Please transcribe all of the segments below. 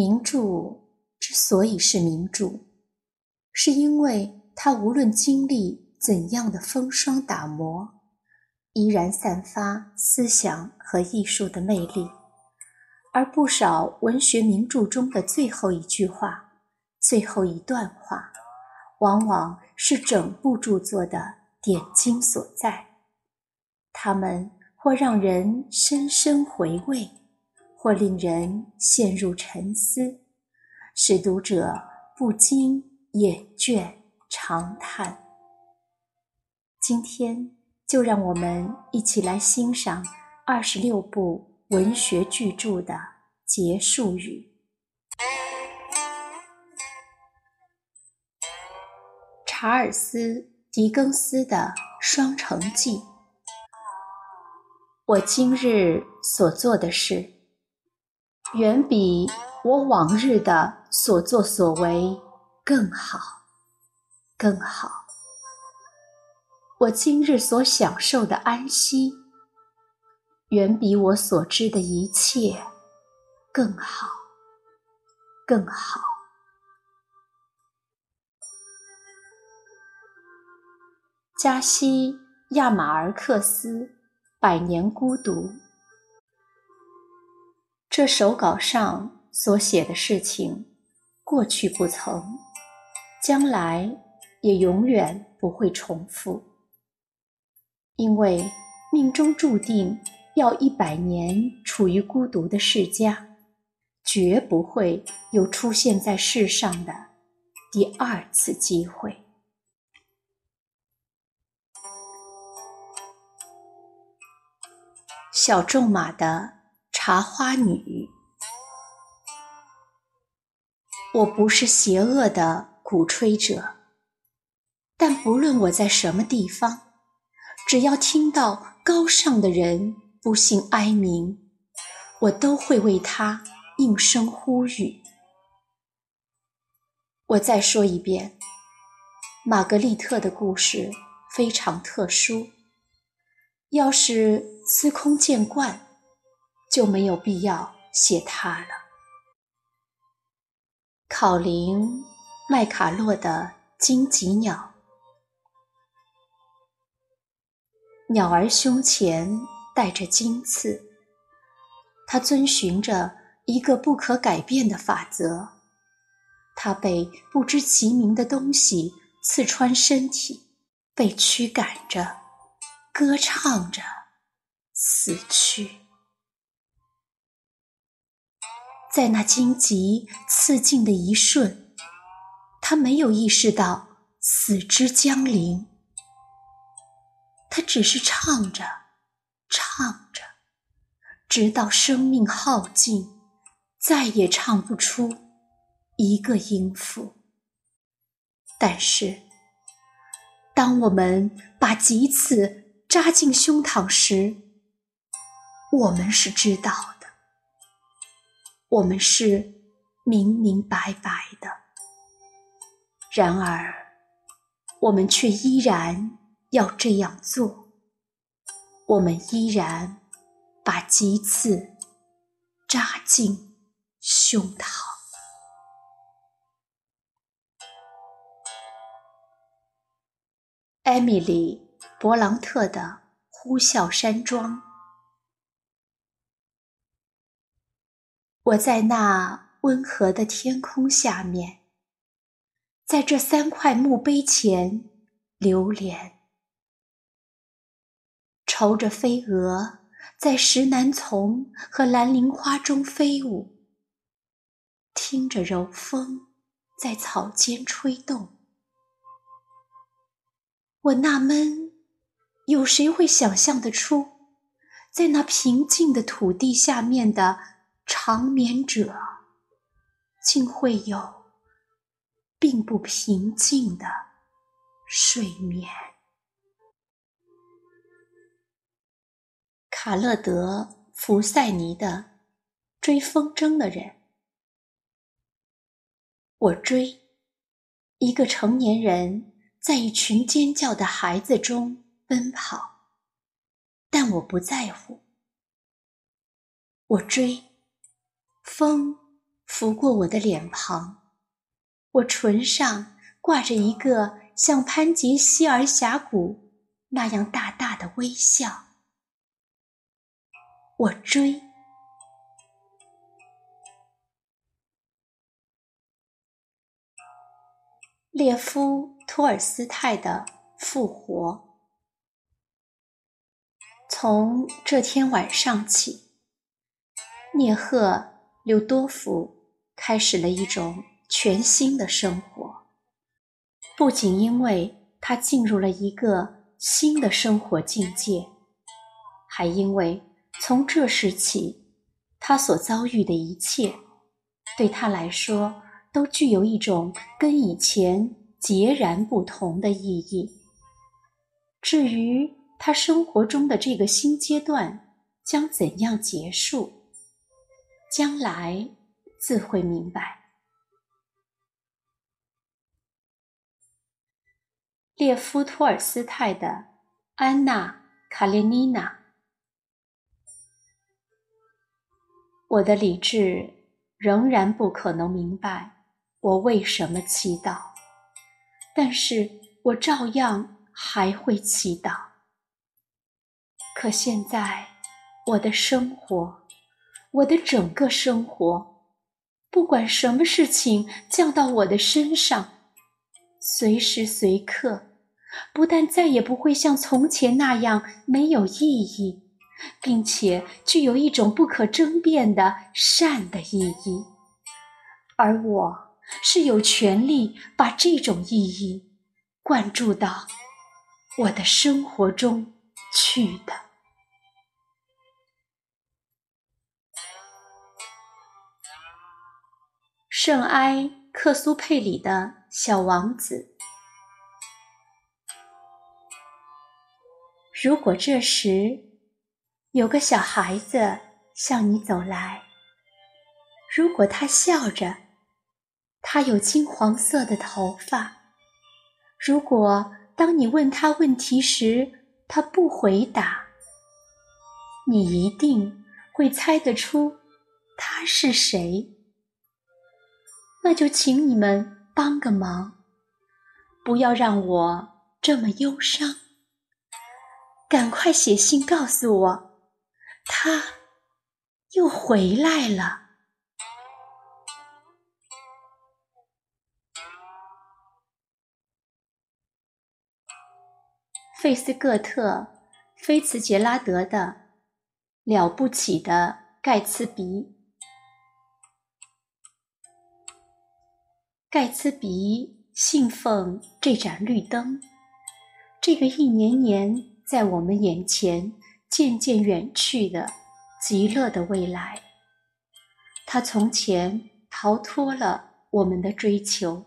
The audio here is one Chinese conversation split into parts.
名著之所以是名著，是因为它无论经历怎样的风霜打磨，依然散发思想和艺术的魅力。而不少文学名著中的最后一句话、最后一段话，往往是整部著作的点睛所在。它们或让人深深回味。或令人陷入沉思，使读者不禁眼倦长叹。今天就让我们一起来欣赏二十六部文学巨著的结束语。查尔斯·狄更斯的《双城记》，我今日所做的事。远比我往日的所作所为更好，更好。我今日所享受的安息，远比我所知的一切更好，更好。加西亚马尔克斯《百年孤独》。这手稿上所写的事情，过去不曾，将来也永远不会重复，因为命中注定要一百年处于孤独的世家，绝不会有出现在世上的第二次机会。小仲马的。茶花女，我不是邪恶的鼓吹者，但不论我在什么地方，只要听到高尚的人不幸哀鸣，我都会为他应声呼吁。我再说一遍，玛格丽特的故事非常特殊，要是司空见惯。就没有必要写它了。考林·麦卡洛的荆棘鸟，鸟儿胸前带着金刺，它遵循着一个不可改变的法则，它被不知其名的东西刺穿身体，被驱赶着，歌唱着，死去。在那荆棘刺进的一瞬，他没有意识到死之将临。他只是唱着，唱着，直到生命耗尽，再也唱不出一个音符。但是，当我们把棘刺扎进胸膛时，我们是知道。我们是明明白白的，然而我们却依然要这样做。我们依然把棘刺扎进胸膛。艾米丽·勃朗特的《呼啸山庄》。我在那温和的天空下面，在这三块墓碑前流连，愁着飞蛾在石楠丛和蓝铃花中飞舞，听着柔风在草间吹动。我纳闷，有谁会想象得出，在那平静的土地下面的？长眠者竟会有并不平静的睡眠。卡勒德·福塞尼的追风筝的人，我追一个成年人在一群尖叫的孩子中奔跑，但我不在乎。我追。风拂过我的脸庞，我唇上挂着一个像潘杰希尔峡谷那样大大的微笑。我追。列夫·托尔斯泰的复活。从这天晚上起，聂赫·柳多夫开始了一种全新的生活。不仅因为他进入了一个新的生活境界，还因为从这时起，他所遭遇的一切，对他来说。都具有一种跟以前截然不同的意义。至于他生活中的这个新阶段将怎样结束，将来自会明白。列夫·托尔斯泰的《安娜·卡列尼娜》，我的理智仍然不可能明白。我为什么祈祷？但是我照样还会祈祷。可现在，我的生活，我的整个生活，不管什么事情降到我的身上，随时随刻，不但再也不会像从前那样没有意义，并且具有一种不可争辩的善的意义，而我。是有权利把这种意义灌注到我的生活中去的。圣埃克苏佩里的小王子。如果这时有个小孩子向你走来，如果他笑着。他有金黄色的头发。如果当你问他问题时，他不回答，你一定会猜得出他是谁。那就请你们帮个忙，不要让我这么忧伤。赶快写信告诉我，他又回来了。费斯各特·菲茨杰拉德的《了不起的盖茨比》。盖茨比信奉这盏绿灯，这个一年年在我们眼前渐渐远去的极乐的未来。他从前逃脱了我们的追求，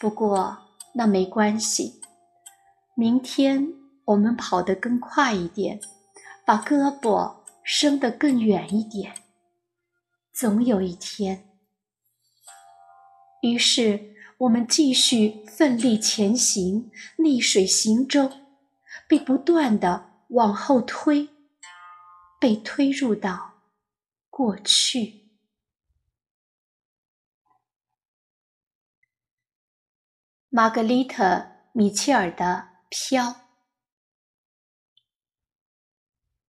不过那没关系。明天我们跑得更快一点，把胳膊伸得更远一点。总有一天，于是我们继续奋力前行，逆水行舟，被不断的往后推，被推入到过去。玛格丽特·米切尔的。飘。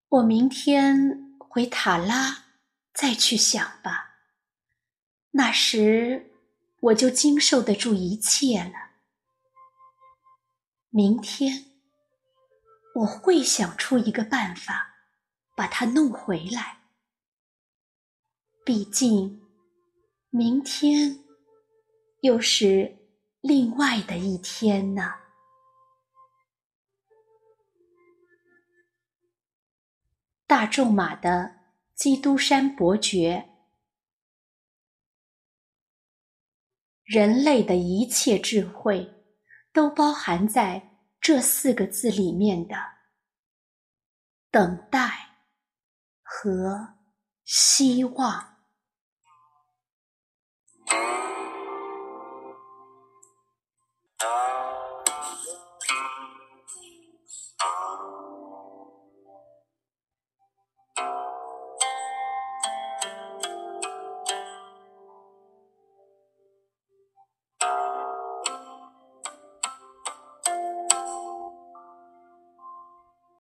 我明天回塔拉再去想吧。那时我就经受得住一切了。明天我会想出一个办法，把它弄回来。毕竟，明天又是另外的一天呢。大仲马的《基督山伯爵》，人类的一切智慧都包含在这四个字里面的等待和希望。